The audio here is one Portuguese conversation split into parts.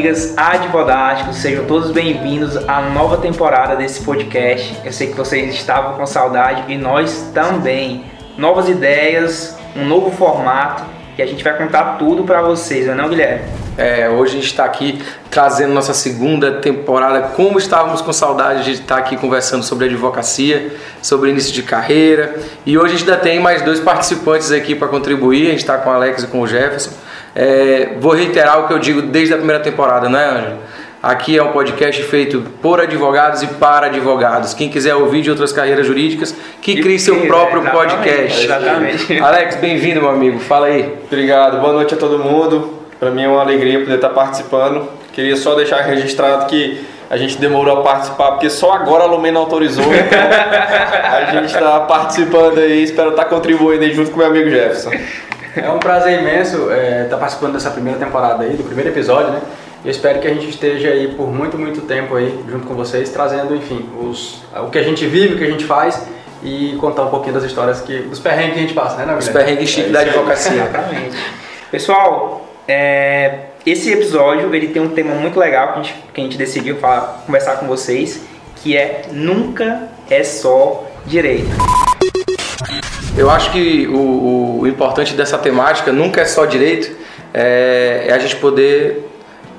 amigas advodásticos, sejam todos bem-vindos à nova temporada desse podcast. Eu sei que vocês estavam com saudade e nós também. Novas ideias, um novo formato e a gente vai contar tudo para vocês, não é não, Guilherme? É, hoje a gente está aqui trazendo nossa segunda temporada. Como estávamos com saudade de estar aqui conversando sobre advocacia, sobre início de carreira. E hoje a gente ainda tem mais dois participantes aqui para contribuir. A gente está com o Alex e com o Jefferson. É, vou reiterar o que eu digo desde a primeira temporada, né, Ângelo? Aqui é um podcast feito por advogados e para advogados. Quem quiser ouvir de outras carreiras jurídicas, que crie seu próprio exatamente, podcast. Exatamente. Alex, bem-vindo, meu amigo. Fala aí. Obrigado, boa noite a todo mundo. Para mim é uma alegria poder estar participando. Queria só deixar registrado que a gente demorou a participar porque só agora a Lumena autorizou. Então a gente está participando aí, espero estar contribuindo aí junto com meu amigo Jefferson. É um prazer imenso estar tá participando dessa primeira temporada aí, do primeiro episódio, né? Eu espero que a gente esteja aí por muito, muito tempo aí junto com vocês, trazendo, enfim, os, o que a gente vive, o que a gente faz e contar um pouquinho das histórias que, dos perrengues que a gente passa, né, Os perrengues chiques é da advocacia. Exatamente. Pessoal, é, esse episódio ele tem um tema muito legal que a gente, que a gente decidiu falar, conversar com vocês, que é nunca é só direito. Eu acho que o, o importante dessa temática nunca é só direito, é, é a gente poder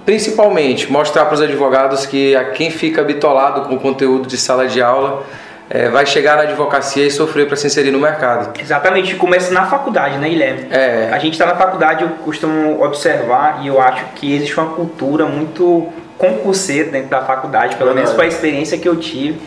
principalmente mostrar para os advogados que a quem fica bitolado com o conteúdo de sala de aula é, vai chegar na advocacia e sofrer para se inserir no mercado. Exatamente, começa na faculdade, né, Guilherme? É. A gente está na faculdade, eu costumo observar e eu acho que existe uma cultura muito concurseira dentro da faculdade, pelo menos foi a experiência que eu tive.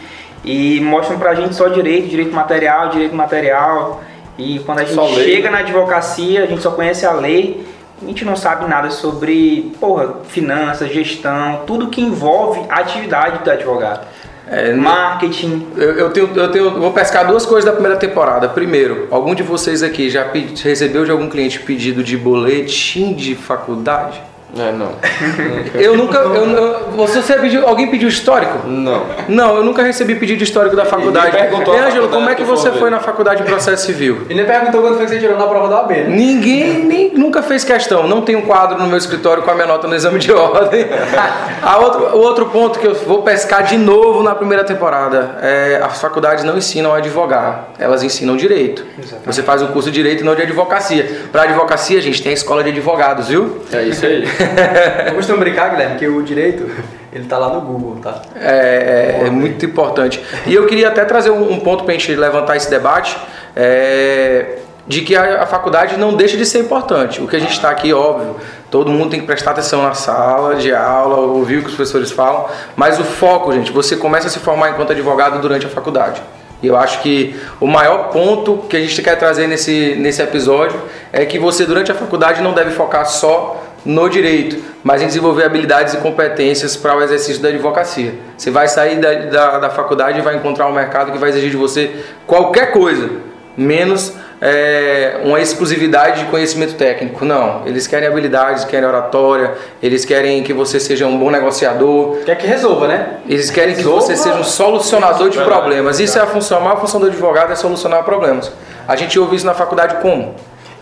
E mostram pra gente só direito, direito material, direito material. E quando a gente chega na advocacia, a gente só conhece a lei a gente não sabe nada sobre, porra, finanças, gestão, tudo que envolve a atividade do advogado. É, Marketing. Eu, eu, tenho, eu tenho, vou pescar duas coisas da primeira temporada. Primeiro, algum de vocês aqui já pedi, recebeu de algum cliente pedido de boletim de faculdade? É, não. eu nunca. Eu, eu, você pediu, alguém pediu histórico? Não. Não, eu nunca recebi pedido histórico da faculdade. E Ângelo, como é que você foi na faculdade de processo civil? E nem perguntou quando foi que você tirou na prova da OAB, né? Ninguém nem, nunca fez questão. Não tem um quadro no meu escritório com a minha nota no exame de ordem. a outro, o outro ponto que eu vou pescar de novo na primeira temporada é as faculdades não ensinam a advogar, elas ensinam direito. Exatamente. Você faz um curso de direito, não de advocacia. Para advocacia, a gente tem a escola de advogados, viu? É isso aí. Eu costumo brincar, Guilherme, que o direito, ele tá lá no Google, tá? É, é, é muito importante. E eu queria até trazer um, um ponto para a gente levantar esse debate, é, de que a, a, faculdade não deixa de ser importante. O que a gente está aqui, óbvio, todo mundo tem que prestar atenção na sala de aula, ouvir o que os professores falam, mas o foco, gente, você começa a se formar enquanto advogado durante a faculdade. E eu acho que o maior ponto que a gente quer trazer nesse, nesse episódio é que você, durante a faculdade, não deve focar só no direito, mas em desenvolver habilidades e competências para o exercício da advocacia. Você vai sair da, da, da, faculdade e vai encontrar um mercado que vai exigir de você qualquer coisa, menos é, uma exclusividade de conhecimento técnico. Não, eles querem habilidades, querem oratória, eles querem que você seja um bom negociador. Quer que resolva, né? Eles querem resolva. que você seja um solucionador de problemas. Isso é a função, a maior função do advogado é solucionar problemas. A gente ouve isso na faculdade como?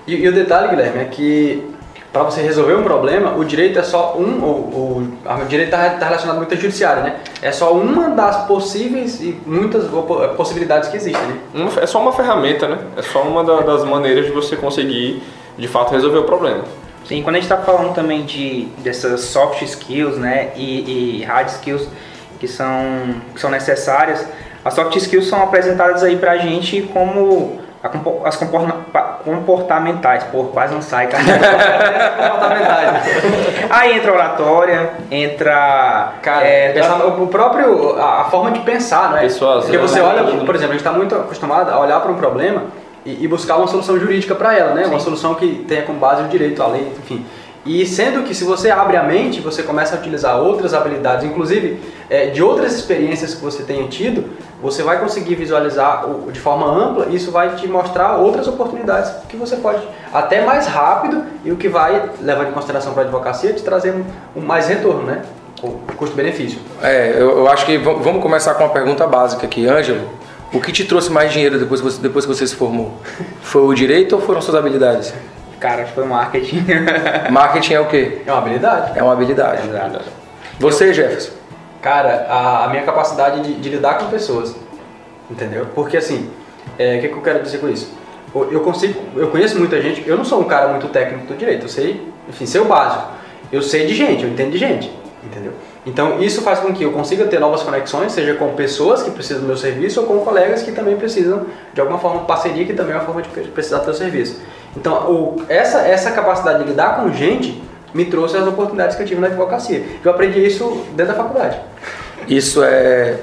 E, e o detalhe, Guilherme, é que para você resolver um problema, o direito é só um, o, o, direito está tá relacionado muito ao judiciário, né? É só uma das possíveis e muitas possibilidades que existem, né? É só uma ferramenta, né? É só uma da, das maneiras de você conseguir, de fato, resolver o problema. Sim, quando a gente está falando também de dessas soft skills, né, e, e hard skills que são, que são necessárias, as soft skills são apresentadas aí para a gente como as comportamentais, pô, quase não sai, cara. Aí entra oratória, entra. Cara, é, o próprio. A, a, forma de pensar, não é? Pessoas, Porque você olha, por exemplo, a gente está muito acostumado a olhar para um problema e, e, buscar uma solução jurídica para ela, né? Sim. Uma solução que tenha como base o direito, a lei, enfim. E sendo que se você abre a mente, você começa a utilizar outras habilidades, inclusive é, de outras experiências que você tenha tido, você vai conseguir visualizar de forma ampla e isso vai te mostrar outras oportunidades que você pode, até mais rápido, e o que vai, levar em consideração para a advocacia, te trazer um, um mais retorno, né? O custo-benefício. É, eu, eu, acho que vamos começar com uma pergunta básica aqui. Ângelo, o que te trouxe mais dinheiro depois, depois que você se formou? Foi o direito ou foram suas habilidades? Cara, foi marketing. marketing é o quê? É uma habilidade. É uma habilidade. Exato. Você, Jefferson? Cara, a, a minha capacidade de, de lidar com pessoas. Entendeu? Porque assim, é, o que, que eu quero dizer com isso? Eu eu consigo, eu conheço muita gente, eu não sou um cara muito técnico do direito, eu sei, enfim, sei o básico. Eu sei de gente, eu entendo de gente, entendeu? Então isso faz com que eu consiga ter novas conexões, seja com pessoas que precisam do meu serviço ou com colegas que também precisam de alguma forma parceria, que também é uma forma de precisar do seu serviço. Então o, essa, essa capacidade de lidar com gente me trouxe as oportunidades que eu tive na advocacia. Eu aprendi isso dentro da faculdade. Isso é.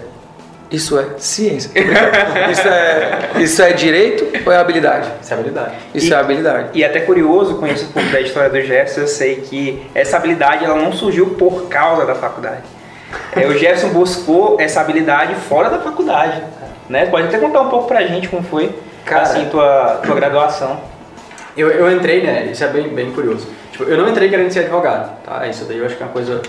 Isso é ciência. isso, é, isso é direito ou é habilidade? Isso é habilidade. Isso E- é habilidade. E até curioso, conheço um pouco da história do Jefferson, eu sei que essa habilidade ela não surgiu por causa da faculdade. É, o Jefferson buscou essa habilidade fora da faculdade. Né? Pode até contar um pouco pra gente como foi Cara- assim, tua, tua graduação. Eu, eu entrei, né? Isso é bem, bem curioso. Tipo, eu não entrei querendo ser advogado, tá? Isso daí eu acho que é uma coisa.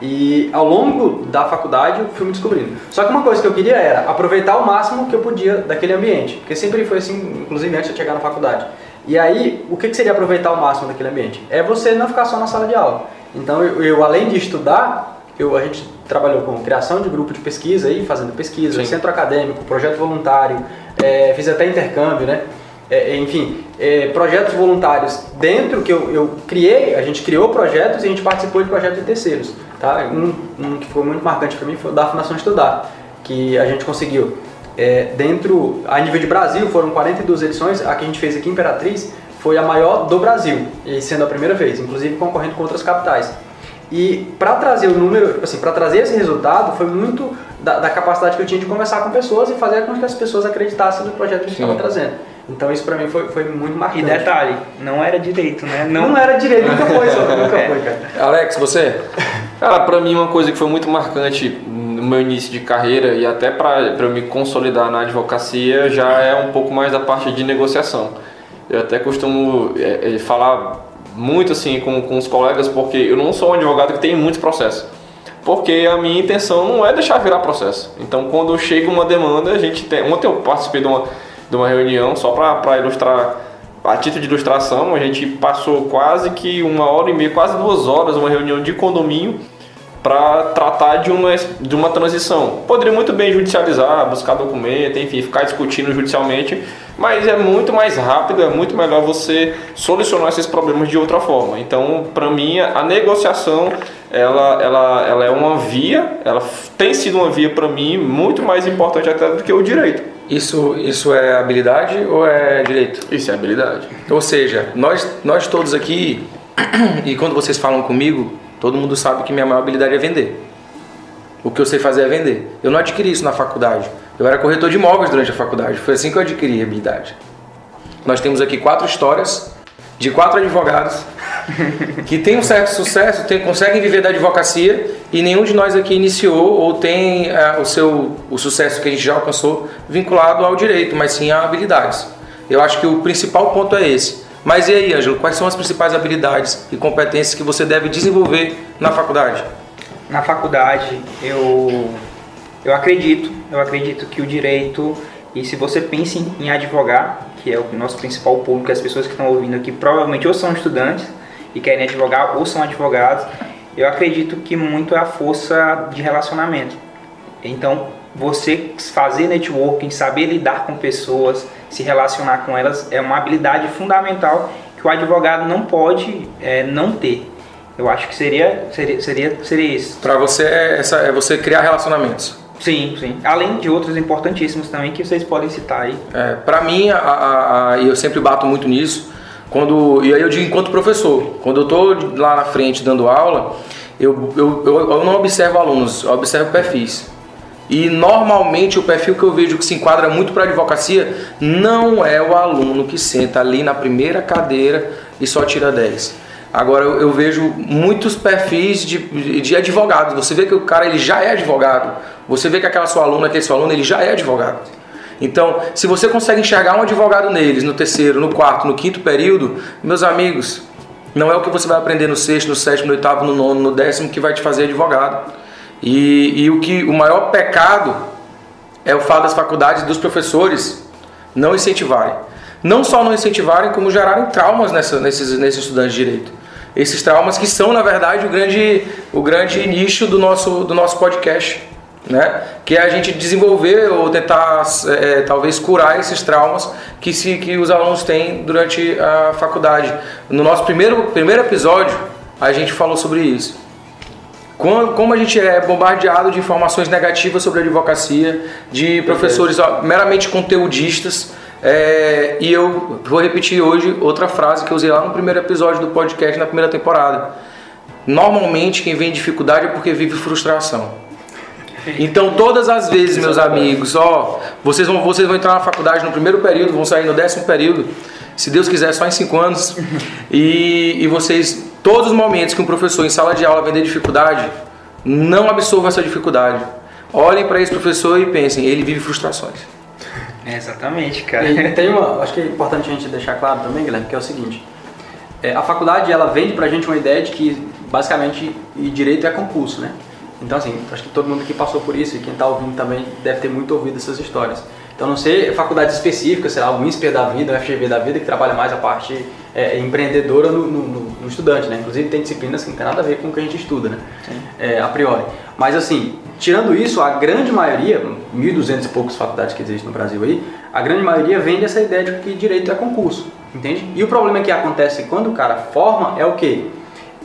E ao longo da faculdade eu fui me descobrindo. Só que uma coisa que eu queria era aproveitar o máximo que eu podia daquele ambiente. Porque sempre foi assim, inclusive antes de chegar na faculdade. E aí, o que, que seria aproveitar o máximo daquele ambiente? É você não ficar só na sala de aula. Então, eu, eu, além de estudar, eu, a gente trabalhou com criação de grupo de pesquisa, aí, fazendo pesquisa, Sim. centro acadêmico, projeto voluntário, é, fiz até intercâmbio, né? É, enfim, é, projetos voluntários dentro que eu, eu criei, a gente criou projetos e a gente participou de projetos de terceiros. Tá? Um, um que foi muito marcante para mim foi o da Fundação Estudar, que a gente conseguiu. É, dentro, a nível de Brasil, foram 42 edições, a que a gente fez aqui em Imperatriz foi a maior do Brasil, e sendo a primeira vez, inclusive concorrendo com outras capitais. E para trazer o número, assim, para trazer esse resultado, foi muito da, da capacidade que eu tinha de conversar com pessoas e fazer com que as pessoas acreditassem no projeto que a gente estava trazendo. Então isso para mim foi, foi muito E marcante. detalhe, não era direito, né? Não, era direito, nunca foi, só, nunca foi, cara. Alex, você? Cara, pra mim uma coisa que foi muito marcante no meu início de carreira e até pra pra eu me consolidar na advocacia já é um pouco mais da parte de negociação. Eu até costumo é, é, falar muito assim com, com os colegas porque eu não sou um advogado que tem muitos processos. Porque a minha intenção não é deixar virar processo. Então quando chega uma demanda, a gente tem. Ontem eu participei de uma, de uma reunião só para ilustrar a título de ilustração, a gente passou quase que uma hora e meia, quase duas horas, uma reunião de condomínio para tratar de uma, de uma transição. Poderia muito bem judicializar, buscar documento, enfim, ficar discutindo judicialmente, mas é muito mais rápido, é muito melhor você solucionar esses problemas de outra forma. Então, para mim, a negociação ela, ela, ela é uma via, ela tem sido uma via para mim muito mais importante até do que o direito. Isso, isso é habilidade ou é direito? Isso é habilidade. Ou seja, nós, nós todos aqui, e quando vocês falam comigo, todo mundo sabe que minha maior habilidade é vender. O que eu sei fazer é vender. Eu não adquiri isso na faculdade. Eu era corretor de imóveis durante a faculdade. Foi assim que eu adquiri a habilidade. Nós temos aqui quatro histórias de quatro advogados que têm um certo sucesso, tem, conseguem viver da advocacia e nenhum de nós aqui iniciou ou tem eh, o seu o sucesso que a gente já alcançou vinculado ao direito, mas sim a habilidades. Eu acho que o principal ponto é esse. Mas e aí, Ângelo, quais são as principais habilidades e competências que você deve desenvolver na faculdade? Na faculdade, eu, eu acredito, eu acredito que o direito, e se você pensa em, em advogar, que é o nosso principal público, as pessoas que estão ouvindo aqui provavelmente ou são estudantes e querem advogar ou são advogados, eu acredito que muito é a força de relacionamento. Então, você fazer networking, saber lidar com pessoas, se relacionar com elas, é uma habilidade fundamental que o advogado não pode é, não ter. Eu acho que seria, seria, seria, seria isso. Para você é, essa, é você criar relacionamentos. Sim, sim. Além de outros importantíssimos também que vocês podem citar aí. É, para mim, e eu sempre bato muito nisso, quando e aí eu digo enquanto professor, quando eu tô lá na frente dando aula, eu, eu, eu, eu não observo alunos, eu observo perfis. E normalmente o perfil que eu vejo que se enquadra muito para advocacia não é o aluno que senta ali na primeira cadeira e só tira 10. Agora eu, eu vejo muitos perfis de, de advogados. Você vê que o cara ele já é advogado. Você vê que aquela sua aluna, aquele seu aluno, ele já é advogado. Então, se você consegue enxergar um advogado neles no terceiro, no quarto, no quinto período, meus amigos, não é o que você vai aprender no sexto, no sétimo, no oitavo, no nono, no décimo que vai te fazer advogado. E, e o que o maior pecado é o fato das faculdades dos professores não incentivarem. não só não incentivarem, como gerarem traumas nessa, nesses, nesses estudantes de direito. Esses traumas que são, na verdade, o grande, o grande nicho do nosso, do nosso podcast. Né? Que é a gente desenvolver ou tentar é, talvez curar esses traumas que, se, que os alunos têm durante a faculdade. No nosso primeiro, primeiro episódio, a gente falou sobre isso. Como a gente é bombardeado de informações negativas sobre a advocacia, de professores meramente conteudistas, é, e eu vou repetir hoje outra frase que eu usei lá no primeiro episódio do podcast, na primeira temporada. Normalmente, quem vem em dificuldade é porque vive frustração. Então, todas as vezes, meus amigos, ó, vocês vão, vocês vão entrar na faculdade no primeiro período, vão sair no décimo período, se Deus quiser, só em cinco anos, e, e vocês Todos os momentos que um professor em sala de aula vender dificuldade, não absorva essa dificuldade. Olhem para esse professor e pensem, ele vive frustrações. É exatamente, cara. E tem uma, acho que é importante a gente deixar claro também, Guilherme, que é o seguinte: é, a faculdade ela vende pra gente uma ideia de que basicamente direito é concurso, né? Então assim, acho que todo mundo que passou por isso e quem está ouvindo também deve ter muito ouvido essas histórias. Então não sei faculdades específicas, sei lá, o INSPER da vida, o FGV da vida, que trabalha mais a parte é, empreendedora no, no, no, estudante, né? Inclusive tem disciplinas que não tem nada a ver com o que a gente estuda, né? É, a priori. Mas assim, tirando isso, a grande maioria, 1.200 e poucas faculdades que existem no Brasil aí, a grande maioria vende essa ideia de que direito é concurso, entende? E o problema que acontece quando o cara forma é o quê?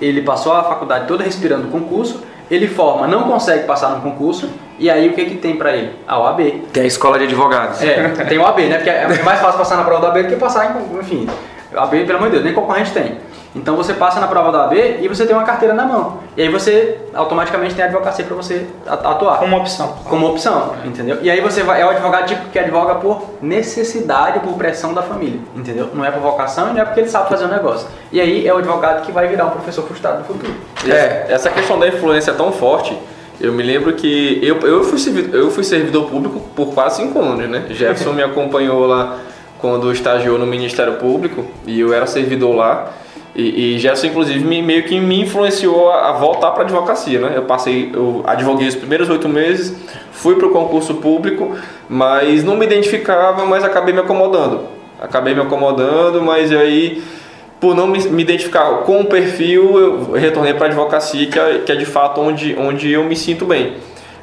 Ele passou a faculdade toda respirando concurso, ele forma, não consegue passar no concurso, e aí o que, que tem para ele? A OAB. Tem a escola de advogados. É, tem o OAB, né? Porque é mais fácil passar na prova da OAB do que passar em, enfim, a AB, pelo amor de Deus, nem concorrente tem. Então você passa na prova da AB e você tem uma carteira na mão. E aí você automaticamente tem a advocacia para você atuar. Como opção. Como opção, entendeu? E aí você vai, é o advogado tipo que advoga por necessidade, por pressão da família, entendeu? Não é por vocação e não é porque ele sabe fazer o um negócio. E aí é o advogado que vai virar um professor frustrado no futuro. É, essa questão da influência é tão forte. Eu me lembro que eu, eu, fui, servidor, eu fui servidor público por quase cinco anos, né? Jefferson me acompanhou lá quando estagiou no Ministério Público e eu era servidor lá. E, e Gerson, inclusive, me, meio que me influenciou a, a voltar para a advocacia, né? Eu passei, eu advoguei os primeiros oito meses, fui para o concurso público, mas não me identificava, mas acabei me acomodando. Acabei me acomodando, mas aí, por não me, me identificar com o perfil, eu retornei para a advocacia, que é, que é de fato onde, onde eu me sinto bem.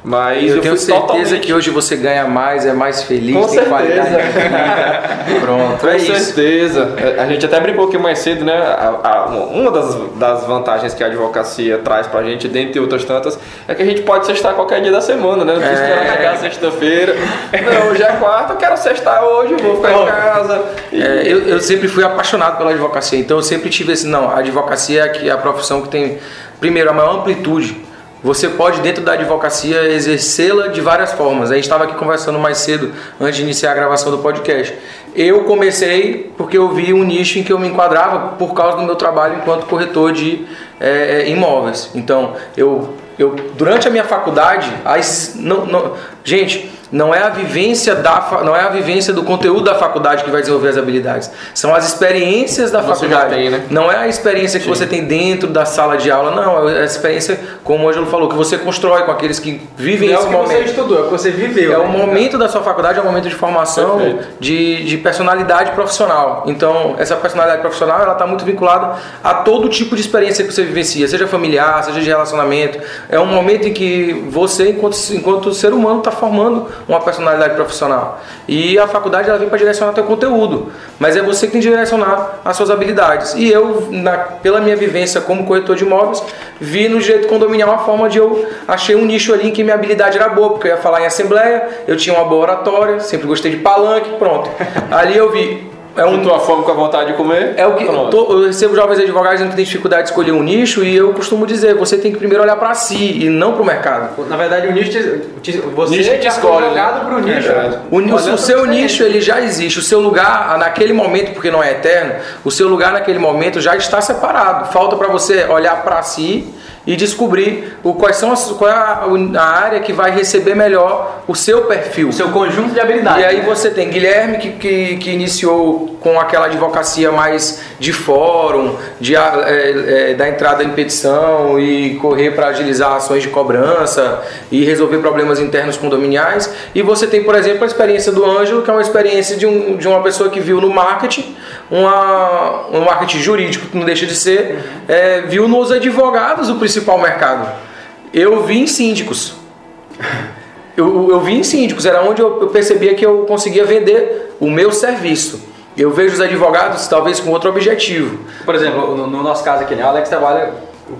Mas eu, eu tenho certeza totalmente... que hoje você ganha mais, é mais feliz, Com tem certeza. qualidade de vida. Pronto, Com é certeza. A gente até brincou aqui mais cedo, né? A, a, uma das, das vantagens que a advocacia traz pra gente, dentre outras tantas, é que a gente pode sextar qualquer dia da semana, né? Não precisa é. pegar sexta-feira. Não, hoje é quarta, eu quero sextar hoje, vou ficar em casa. E... É, eu, eu sempre fui apaixonado pela advocacia, então eu sempre tive esse, não, a advocacia é a profissão que tem, primeiro, a maior amplitude você pode, dentro da advocacia, exercê-la de várias formas. A gente estava aqui conversando mais cedo, antes de iniciar a gravação do podcast. Eu comecei porque eu vi um nicho em que eu me enquadrava por causa do meu trabalho enquanto corretor de é, imóveis. Então, eu, eu durante a minha faculdade, as, não, não, gente, não é a vivência da não é a vivência do conteúdo da faculdade que vai desenvolver as habilidades. São as experiências da você faculdade. Tem, né? Não é a experiência que Sim. você tem dentro da sala de aula, não. É a experiência, como o Ângelo falou, que você constrói com aqueles que vivem não esse é momento. É o que você estudou, é o que você viveu. É né? o momento da sua faculdade, é o momento de formação, de, de personalidade profissional. Então, essa personalidade profissional, ela está muito vinculada a todo tipo de experiência que você vivencia, seja familiar, seja de relacionamento. É um momento em que você, enquanto, enquanto ser humano, está formando uma personalidade profissional. E a faculdade ela vem para direcionar teu conteúdo, mas é você que tem que direcionar as suas habilidades. E eu, na, pela minha vivência como corretor de imóveis, vi no direito condominial uma forma de eu achei um nicho ali em que minha habilidade era boa, porque eu ia falar em assembleia, eu tinha uma boa oratória, sempre gostei de palanque, pronto. Ali eu vi é um, tua fome com a vontade de comer? É o que tô, eu recebo jovens advogados que têm dificuldade de escolher um nicho e eu costumo dizer, você tem que primeiro olhar para si e não para o mercado. Na verdade, o nicho te, você nicho te escolhe, né? pro nicho. É o, o, o seu nicho ele já existe, o seu lugar naquele momento, porque não é eterno, o seu lugar naquele momento já está separado. Falta para você olhar para si e descobrir o, quais são as, qual é a, a, área que vai receber melhor o seu perfil. O seu conjunto de habilidades. E aí né? você tem Guilherme que, que, que, iniciou com aquela advocacia mais de fórum, de é, é, dar entrada em petição e correr para agilizar ações de cobrança e resolver problemas internos condominiais. E você tem, por exemplo, a experiência do Ângelo, que é uma experiência de, um, de uma pessoa que viu no marketing, uma, um marketing jurídico, que não deixa de ser, é, viu nos advogados o principal mercado. Eu vi em síndicos. Eu, eu vi em síndicos, era onde eu percebia que eu conseguia vender o meu serviço. Eu vejo os advogados talvez com outro objetivo. Por exemplo, no, no nosso caso aqui, né, o Alex trabalha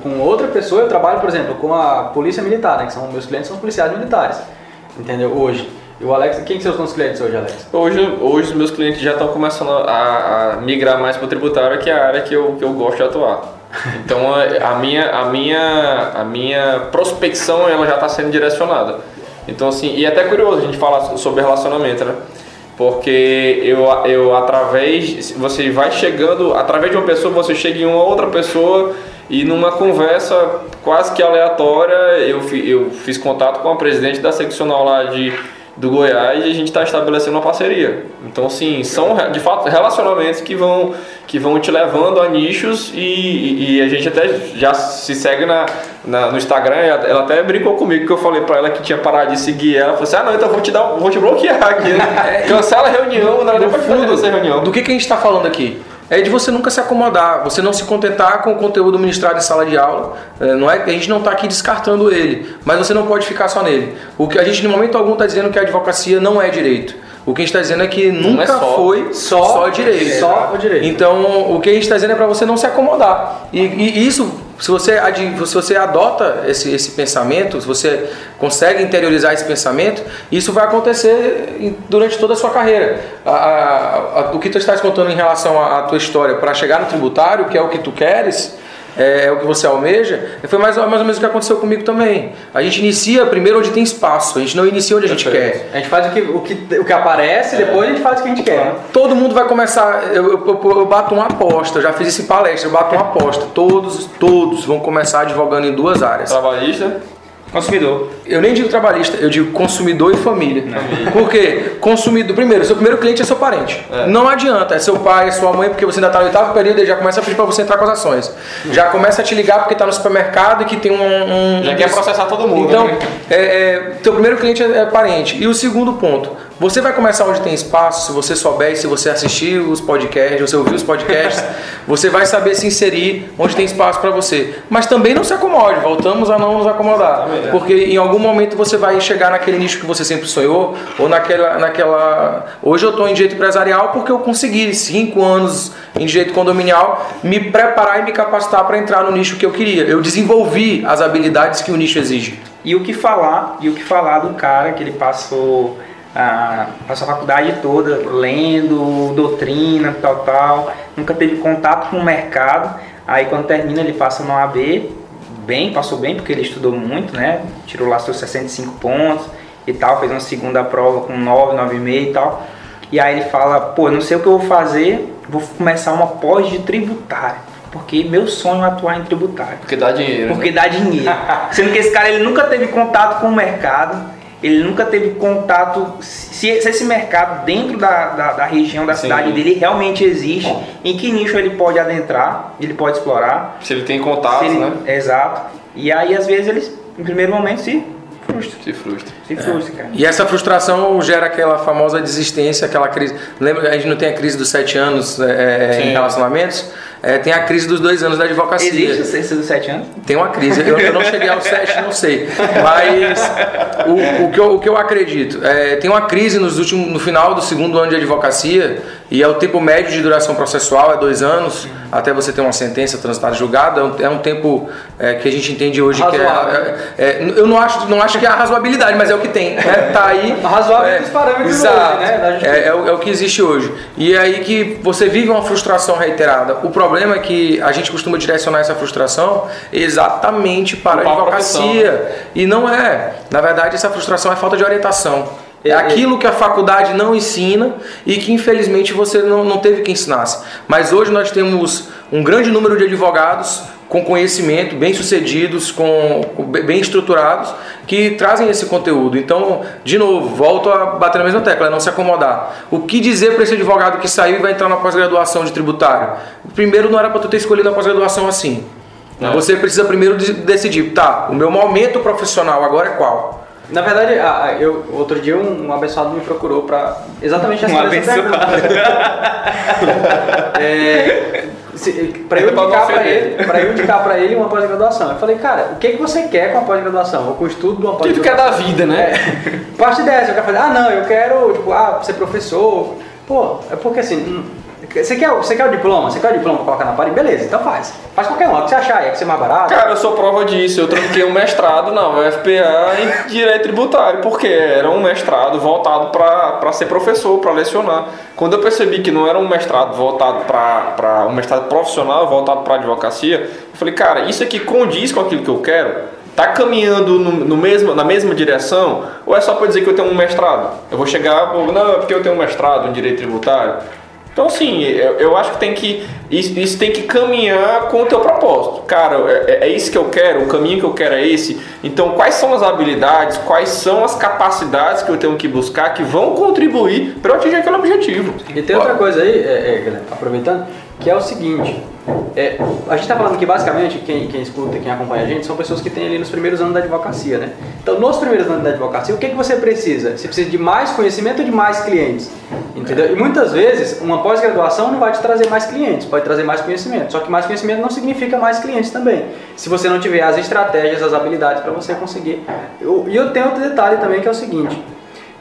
com outra pessoa, eu trabalho, por exemplo, com a polícia militar, né, que são meus clientes são policiais militares. Entendeu? Hoje. E o Alex, quem são os seus clientes hoje, Alex? Hoje, hoje os meus clientes já estão começando a, a migrar mais para o tributário, que é a área que eu, que eu gosto de atuar. Então a, a minha, a, minha, a minha prospecção ela já está sendo direcionada. Então assim, e é até curioso a gente falar sobre relacionamento, né? Porque eu, eu através, você vai chegando, através de uma pessoa você chega em uma outra pessoa e numa conversa quase que aleatória eu, eu fiz contato com a presidente da seccional lá de do Goiás e a gente está estabelecendo uma parceria. Então, assim, são de fato relacionamentos que vão, que vão te levando a nichos e, e a gente até já se segue na, na, no Instagram. Ela até brincou comigo que eu falei para ela que tinha parado de seguir ela. Falou assim: ah, não, então vou te, dar, vou te bloquear aqui. Né? Cancela a reunião, não é fazer essa reunião. Do que, que a gente está falando aqui? É de você nunca se acomodar, você não se contentar com o conteúdo ministrado em sala de aula. É, não é, a gente não está aqui descartando ele, mas você não pode ficar só nele. O que a gente, de momento algum, está dizendo que a advocacia não é direito. O que a gente está dizendo é que nunca é só, foi só, só direito. Só o direito. Então, o que a gente está dizendo é para você não se acomodar. E, e, isso, se você, se você adota esse, esse pensamento, se você consegue interiorizar esse pensamento, isso vai acontecer durante toda a sua carreira. A, a, a, o que tu estás contando em relação à tua história para chegar no tributário, que é o que tu queres, é, é, o que você almeja, foi mais, mais ou menos o que aconteceu comigo também. A gente inicia primeiro onde tem espaço, a gente não inicia onde a gente Perfeito. quer. A gente faz o que, o que, o que aparece, é. depois a gente faz o que a gente quer. Todo mundo vai começar, eu, eu, eu, eu bato uma aposta, eu já fiz isso em palestra, eu bato uma aposta. Todos, todos vão começar advogando em duas áreas. Trabalhista? Consumidor. Eu nem digo trabalhista, eu digo consumidor e família. Não. Por quê? Consumidor, primeiro, seu primeiro cliente é seu parente. É. Não adianta, é seu pai, é sua mãe, porque você ainda está no oitavo período e já começa a pedir para você entrar com as ações. Já começa a te ligar porque está no supermercado e que tem um. um já quer processar todo mundo. Então, né? é, é, teu primeiro cliente é, é parente. E o segundo ponto, você vai começar onde tem espaço, se você souber, se você assistir os podcasts, você ouvir os podcasts, você vai saber se inserir onde tem espaço para você. Mas também não se acomode, voltamos a não nos acomodar. Porque em algum momento você vai chegar naquele nicho que você sempre sonhou, ou naquela. naquela... Hoje eu estou em direito empresarial porque eu consegui, cinco anos em direito condominial, me preparar e me capacitar para entrar no nicho que eu queria. Eu desenvolvi as habilidades que o nicho exige. E o que falar, e o que falar do cara que ele passou a, passou a faculdade toda lendo doutrina, tal, tal, nunca teve contato com o mercado. Aí quando termina ele passa no AB, bem, passou bem porque ele estudou muito, né? Tirou lá seus 65 pontos e tal, fez uma segunda prova com 9, 9,5 e tal. E aí ele fala, pô, não sei o que eu vou fazer, vou começar uma pós de tributário. Porque meu sonho é atuar em tributário. Porque dá dinheiro. Porque né? dá dinheiro. Sendo que esse cara ele nunca teve contato com o mercado ele nunca teve contato. Se, esse mercado dentro da, da, da região da Sim. cidade dele realmente existe, em que nicho ele pode adentrar, ele pode explorar. Se ele tem contato, ele, né? Exato. E aí, às vezes, eles, em primeiro momento, se frustra. Se frustra. Se frustra, é. cara. E essa frustração gera aquela famosa desistência, aquela crise. Lembra, a gente não tem a crise dos sete anos é, em relacionamentos? É, tem a crise dos dois anos da advocacia. Existe a crise dos sete anos? Tem uma crise. Eu, eu não cheguei aos sete, não sei. Mas o, o, que, eu, o que eu acredito, é, tem uma crise nos últimos, no final do segundo ano de advocacia e é o tempo médio de duração processual, é dois anos, uhum. até você ter uma sentença transitada julgada. É um, é um tempo é, que a gente entende hoje Razoável. que é, é, Eu não acho, não acho que é a razoabilidade, mas é o que tem. Né? Tá aí. Razoável é, dos parâmetros exato, hoje, né? É, é, o, é o que existe hoje. E é aí que você vive uma frustração reiterada. O problema é que a gente costuma direcionar essa frustração exatamente para a advocacia. Né? E não é. Na verdade, essa frustração é falta de orientação. É, é aquilo que a faculdade não ensina e que infelizmente você não, não teve que ensinasse. Mas hoje nós temos um grande número de advogados com conhecimento, bem sucedidos, com, bem estruturados, que trazem esse conteúdo. Então, de novo, volto a bater na mesma tecla, é não se acomodar. O que dizer para esse advogado que saiu e vai entrar na pós-graduação de tributário? Primeiro, não era para tu ter escolhido a pós-graduação assim. É. Você precisa primeiro decidir, tá, o meu momento profissional agora é qual? Na verdade, eu, outro dia um, um abençoado me procurou para exatamente essa um abençoado. é, para eu, indicar para ele, pra eu indicar para ele uma pós-graduação. Eu falei, cara, o que, que você quer com a pós-graduação? Ou com o estudo de uma pós-graduação? O que tu quer da vida, né? É, parte dessa, eu quero fazer, ah não, eu quero, tipo, ah, ser professor. Pô, é porque assim, hum, você quer, você quer o diploma? Você quer o diploma colocar na parede? Beleza, então faz. Faz qualquer um, o que você achar, é que ser mais barato. Cara, eu sou prova disso. Eu troquei um mestrado na UFPA em Direito Tributário, porque era um mestrado voltado para ser professor, para lecionar. Quando eu percebi que não era um mestrado voltado para um mestrado profissional, voltado para advocacia, eu falei, cara, isso aqui condiz com aquilo que eu quero? Tá caminhando no, no mesmo, na mesma direção? Ou é só para dizer que eu tenho um mestrado? Eu vou chegar, não, é porque eu tenho um mestrado em Direito Tributário. Então, sim, eu, eu acho que tem que isso, isso, tem que caminhar com o teu propósito. Cara, é, é, isso que eu quero, o caminho que eu quero é esse. Então, quais são as habilidades, quais são as capacidades que eu tenho que buscar que vão contribuir para eu atingir aquele objetivo? E tem outra coisa aí, é, é, aproveitando, que é o seguinte: é, a gente está falando que basicamente quem, quem escuta, quem acompanha a gente, são pessoas que têm ali nos primeiros anos da advocacia, né? Então, nos primeiros anos da advocacia, o que, que você precisa? Você precisa de mais conhecimento ou de mais clientes? Entendeu? E muitas vezes, uma pós-graduação não vai te trazer mais clientes, pode trazer mais conhecimento. Só que mais conhecimento não significa mais clientes também. Se você não tiver as estratégias, as habilidades para você conseguir. E eu tenho outro detalhe também que é o seguinte: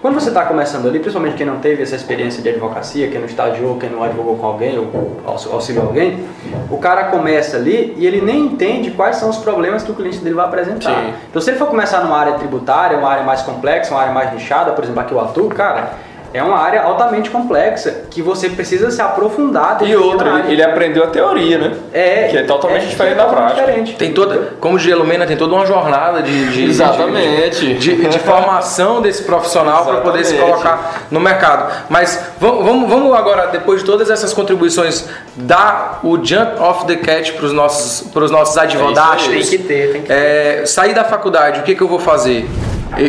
quando você está começando ali, principalmente quem não teve essa experiência de advocacia, quem não estagiou, quem não advogou com alguém ou auxiliou alguém, o cara começa ali e ele nem entende quais são os problemas que o cliente dele vai apresentar. Sim. Então, se ele for começar numa área tributária, uma área mais complexa, uma área mais nichada, por exemplo, aqui eu atuo, cara, é uma área altamente complexa que você precisa se aprofundar. E outra, ele, ele aprendeu a teoria, né? É. Que é totalmente é, diferente é da prática. Diferente. Tem toda, como Gelo Mena, tem toda uma jornada de, de exatamente de, de, de formação desse profissional para poder se colocar no mercado. Mas vamos, vamos, agora, depois de todas essas contribuições, dar o jump off the cat para os nossos, os nossos advogados. É tem que ter, tem que ter. É, sair da faculdade, o que, que eu vou fazer?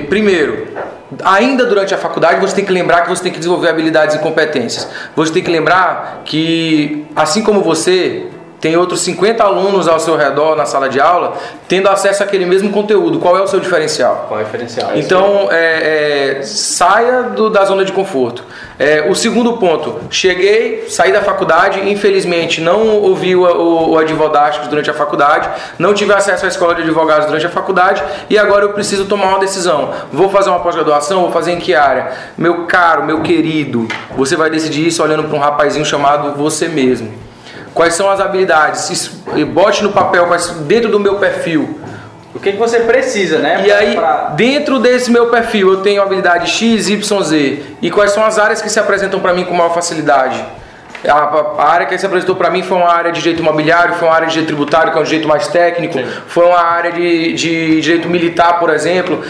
Primeiro, ainda durante a faculdade, você tem que lembrar que você tem que desenvolver habilidades e competências. Você tem que lembrar que, assim como você, tem outros 50 alunos ao seu redor na sala de aula tendo acesso àquele mesmo conteúdo. Qual é o seu diferencial? Qual é o diferencial? Então, é, é, saia do, da zona de conforto. É, o segundo ponto, cheguei, saí da faculdade, infelizmente não ouvi o, o, o durante a faculdade, não tive acesso à escola de advogados durante a faculdade e agora eu preciso tomar uma decisão. Vou fazer uma pós-graduação, vou fazer em que área? Meu caro, meu querido, você vai decidir isso olhando para um rapazinho chamado você mesmo. Quais são as habilidades? Bote no papel dentro do meu perfil. O que, que você precisa, né? E pra, aí, pra... dentro desse meu perfil, eu tenho habilidade X, Y, Z. E quais são as áreas que se apresentam para mim com maior facilidade? A, a, área que se apresentou para mim foi uma área de direito imobiliário, foi uma área de direito tributário, que é um direito mais técnico, Sim. foi uma área de, de direito militar, por exemplo.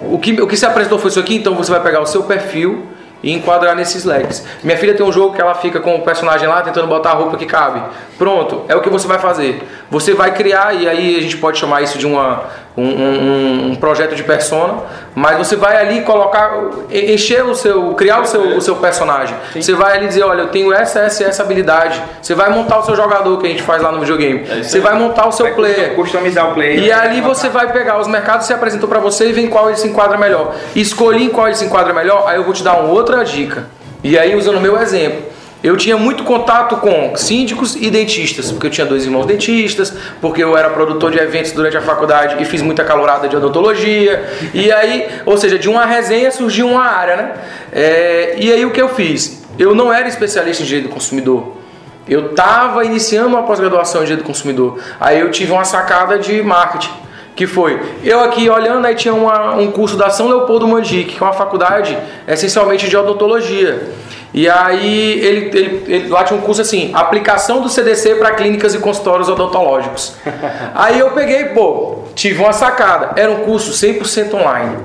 O que, o que se apresentou foi isso aqui, então você vai pegar o seu perfil e enquadrar nesses leques. Minha filha tem um jogo que ela fica com o personagem lá tentando botar a roupa que cabe. Pronto, é o que você vai fazer. Você vai criar, e aí a gente pode chamar isso de uma, um, um, um projeto de persona, mas você vai ali colocar, encher o seu, criar o seu, o seu personagem. Sim. Você vai ali dizer, olha, eu tenho essa, essa essa habilidade. Você vai montar o seu jogador que a gente faz lá no videogame. É você vai montar o seu vai player. Customizar o player. E ali você vai pegar os mercados que se apresentou para você e ver em qual ele se enquadra melhor. Escolhi em qual ele se enquadra melhor, aí eu vou te dar uma outra dica. E aí usando o meu exemplo. Eu tinha muito contato com síndicos e dentistas, porque eu tinha dois irmãos dentistas, porque eu era produtor de eventos durante a faculdade e fiz muita calorada de odontologia. E aí, ou seja, de uma resenha surgiu uma área, né? É, e aí o que eu fiz? Eu não era especialista em direito do consumidor. Eu estava iniciando uma pós-graduação em direito do consumidor. Aí eu tive uma sacada de marketing que foi eu aqui olhando aí tinha uma, um curso da São Leopoldo Mandique, que é uma faculdade essencialmente de odontologia. E aí ele, ele, ele, lá tinha um curso assim, aplicação do CDC para clínicas e consultórios odontológicos. aí eu peguei, pô, tive uma sacada. Era um curso 100% online.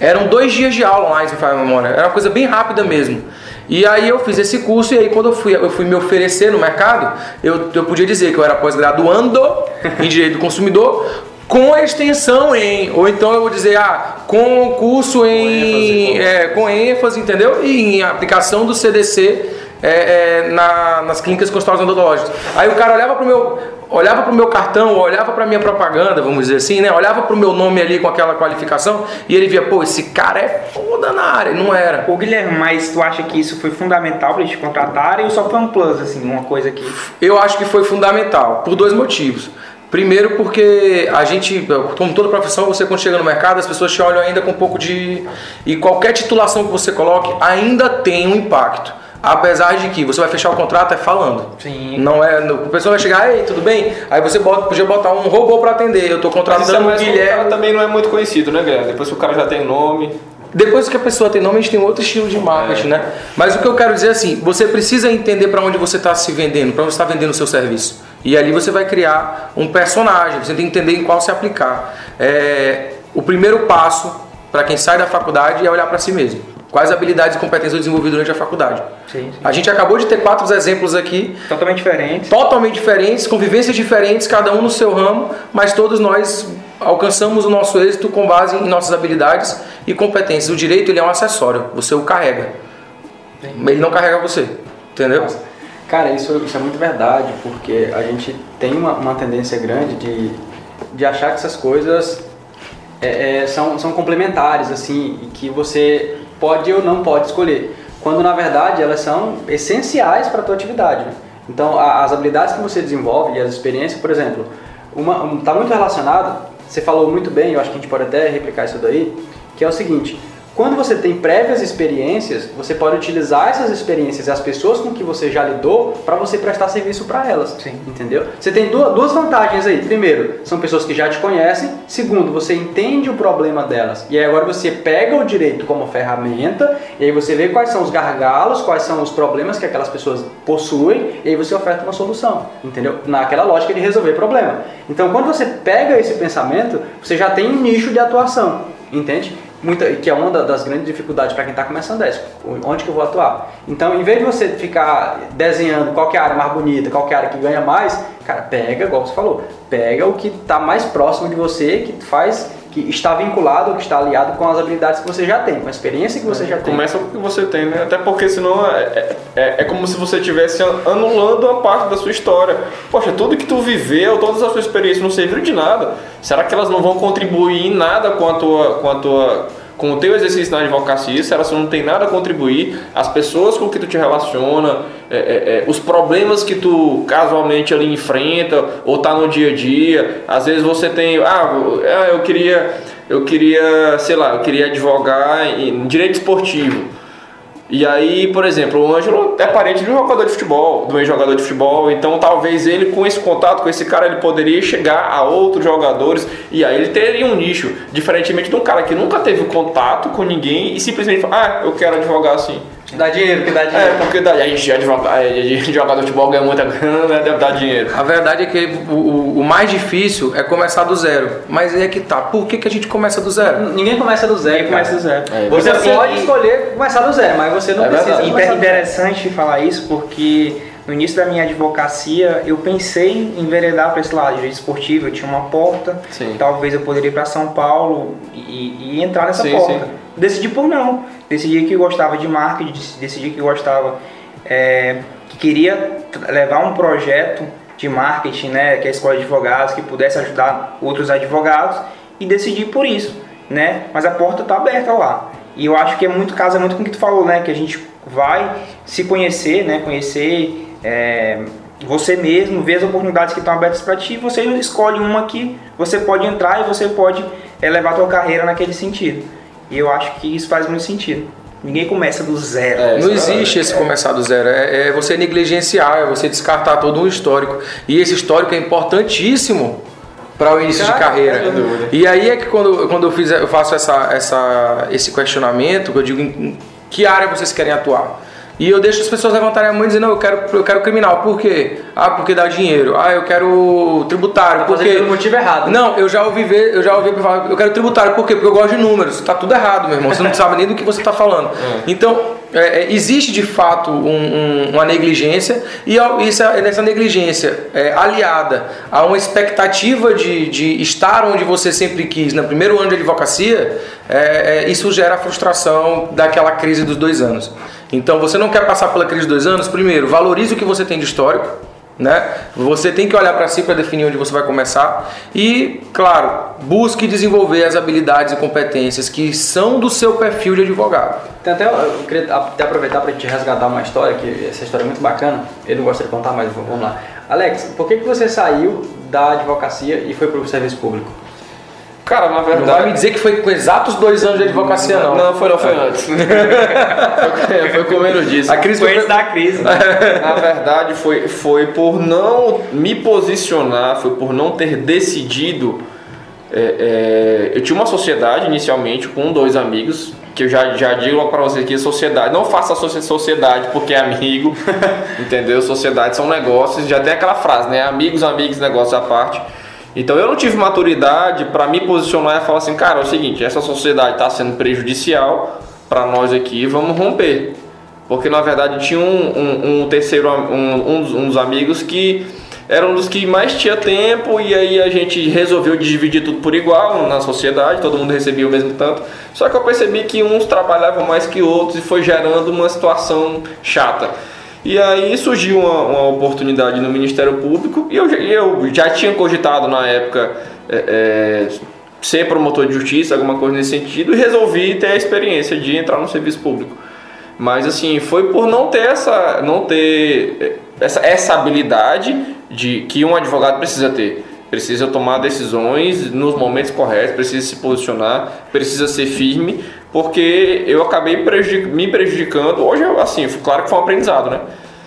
Eram dois dias de aula online, se faz a memória. Era uma coisa bem rápida mesmo. E aí eu fiz esse curso e aí quando eu fui, eu fui me oferecer no mercado, eu, eu podia dizer que eu era pós-graduando em Direito do Consumidor com extensão em, ou então eu vou dizer, ah, com curso em, com ênfase, é, com ênfase entendeu? E em aplicação do CDC é, é, na, nas clínicas consultórias odontológicas. Aí o cara olhava pro meu, olhava pro meu cartão, olhava para minha propaganda, vamos dizer assim, né? Olhava pro meu nome ali com aquela qualificação e ele via, pô, esse cara é foda na área, não era. Ô Guilherme, mas tu acha que isso foi fundamental para eles te contratarem ou só foi um plus, assim, uma coisa que... Eu acho que foi fundamental, por dois motivos. Primeiro porque a gente, como toda profissão, você quando chega no mercado, as pessoas te olham ainda com um pouco de... E qualquer titulação que você coloque ainda tem um impacto. Apesar de que você vai fechar o contrato é falando. Sim. Não é. O pessoal vai chegar, ei, tudo bem? Aí você bota, podia botar um robô para atender. Eu tô contratando o Guilherme. O cara também não é muito conhecido, né, Guilherme? Depois que o cara já tem nome. Depois que a pessoa tem nome, a gente tem outro estilo de marketing, é. né? Mas o que eu quero dizer é assim, você precisa entender para onde você está se vendendo, para onde está vendendo o seu serviço. E ali você vai criar um personagem, você tem que entender em qual se aplicar. É, o primeiro passo para quem sai da faculdade é olhar para si mesmo. Quais habilidades e competências eu desenvolvi durante a faculdade? Sim, sim. A gente acabou de ter quatro exemplos aqui. Totalmente diferentes. Totalmente diferentes, convivências diferentes, cada um no seu ramo, mas todos nós alcançamos o nosso êxito com base em nossas habilidades e competências. O direito ele é um acessório, você o carrega. Sim. Ele não carrega você, entendeu? Nossa. Cara, isso, isso é muito verdade, porque a gente tem uma, uma tendência grande de, de achar que essas coisas é, é, são, são complementares, assim, e que você pode ou não pode escolher, quando na verdade elas são essenciais para a tua atividade. Né? Então, a, as habilidades que você desenvolve e as experiências, por exemplo, está muito relacionado. Você falou muito bem, eu acho que a gente pode até replicar isso daí, que é o seguinte: quando você tem prévias experiências, você pode utilizar essas experiências e as pessoas com que você já lidou para você prestar serviço para elas. Sim. Entendeu? Você tem duas, duas vantagens aí. Primeiro, são pessoas que já te conhecem. Segundo, você entende o problema delas. E aí agora você pega o direito como ferramenta e aí você vê quais são os gargalos, quais são os problemas que aquelas pessoas possuem e aí você oferta uma solução. Entendeu? Naquela lógica de resolver problema. Então, quando você pega esse pensamento, você já tem um nicho de atuação. Entende? Muita, que é uma das grandes dificuldades para quem está começando é onde que eu vou atuar. Então, em vez de você ficar desenhando qual é a área mais bonita, qual é a área que ganha mais, cara, pega, igual você falou, pega o que está mais próximo de você, que faz que está vinculado, que está aliado com as habilidades que você já tem, com a experiência que você já tem. Começa com o que você tem, né? Até porque senão é, é, é, é como se você estivesse anulando a parte da sua história. Poxa, tudo que tu viveu, todas as suas experiências não serviram de nada. Será que elas não vão contribuir em nada com a tua, com a tua com o teu exercício na advocacia, se elas não tem nada a contribuir, as pessoas com que tu te relaciona, é, é, é, os problemas que tu casualmente ali enfrenta ou tá no dia a dia, às vezes você tem, ah eu queria, eu queria, sei lá, eu queria advogar em direito esportivo. E aí, por exemplo, o Ângelo é parente de um jogador de futebol, de um jogador de futebol, então talvez ele com esse contato com esse cara ele poderia chegar a outros jogadores e aí ele teria um nicho, diferentemente de um cara que nunca teve contato com ninguém e simplesmente fala, ah, eu quero advogar assim. Dá dinheiro, que dá dinheiro. É, porque dá, a gente é de jogador de futebol ganha muita grana? Deve dar dinheiro. A verdade é que o, o, o, mais difícil é começar do zero. Mas é que tá. Por que, que a gente começa do zero? Ninguém começa do zero. Ninguém começa do zero. É, você pode escolher começar do zero, mas você não é precisa. É interessante falar isso porque no início da minha advocacia, eu pensei em enveredar para esse lado, direito esportivo. Eu tinha uma porta, sim. talvez eu poderia ir para São Paulo e, e, entrar nessa sim, porta. Sim. Decidi por não. Decidi que gostava de marketing, decidi que gostava, é, que queria levar um projeto de marketing, né, que é a escola de advogados, que pudesse ajudar outros advogados e decidi por isso, né? Mas a porta está aberta lá. E eu acho que é muito casa muito com o que tu falou, né, que a gente vai se conhecer, né, conhecer é, você mesmo, ver as oportunidades que estão abertas para ti, você escolhe uma que você pode entrar e você pode é, levar a tua carreira naquele sentido. E eu acho que isso faz muito sentido. Ninguém começa do zero. É, não existe esse começar do zero. É, é, você negligenciar, é você descartar todo um histórico. E esse histórico é importantíssimo para o início Cara, de carreira. E aí é que quando, quando eu, fiz, eu faço essa, essa, esse questionamento, eu digo em que área vocês querem atuar. E eu deixo as pessoas levantarem a mão e dizer, não, eu quero, eu quero criminal. Por quê? Ah, porque dá dinheiro. Ah, eu quero tributário. Por quê? pelo motivo errado. Não, eu já ouvi ver, eu já ouvi falar, eu quero tributário. Por quê? Porque eu gosto de números. Tá tudo errado, meu irmão. Você não sabe nem do que você está falando. Então, é, é, existe de fato um- um- uma negligência e isso, essa negligência é, aliada a uma expectativa de, de estar onde você sempre quis no primeiro ano de advocacia, é, é, isso gera a frustração daquela crise dos dois anos. Então, você não quer passar pela crise dos dois anos? Primeiro, valorize o que você tem de histórico. Né? Você tem que olhar para si para definir onde você vai começar e, claro, busque desenvolver as habilidades e competências que são do seu perfil de advogado. Até, eu queria até aproveitar para gente resgatar uma história, que essa história é muito bacana. Eu não gostaria de contar, mas vamos lá. Alex, por que, que você saiu da advocacia e foi para o serviço público? Cara, na Não vai me verdade. dizer que foi com exatos dois anos de advocacia, não. Não, foi não, foi antes. foi, foi com menos disso. A crise Foi antes da crise. Na verdade, foi, foi por não me posicionar, foi por não ter decidido. é, é, eu tinha uma sociedade inicialmente com dois amigos, que eu já, já digo logo pra vocês que sociedade, não faça socie- sociedade porque é amigo, entendeu? Sociedade são negócios, já tem aquela frase, né? Amigos, amigos, negócios à parte. Então eu não tive maturidade para me posicionar e falar assim, cara, é o seguinte, essa sociedade está sendo prejudicial para nós aqui, vamos romper. Porque na verdade tinha um, um, um terceiro, um, um, dos- um dos amigos que era um dos que mais tinha tempo e aí a gente resolveu dividir tudo por igual na sociedade, todo mundo recebia o mesmo tanto. Só que eu percebi que uns trabalhavam mais que outros e foi gerando uma situação chata. E aí surgiu uma, uma oportunidade no Ministério Público e eu, já- eu já tinha cogitado na época é, é, ser promotor de justiça, alguma coisa nesse sentido, e resolvi ter a experiência de entrar no serviço público. Mas assim, foi por não ter essa, não ter essa, essa habilidade de que um advogado precisa ter. Precisa tomar decisões nos momentos corretos, precisa se posicionar, precisa ser firme, porque eu acabei prejudic- me prejudicando. Hoje, assim, claro que foi um aprendizado, né?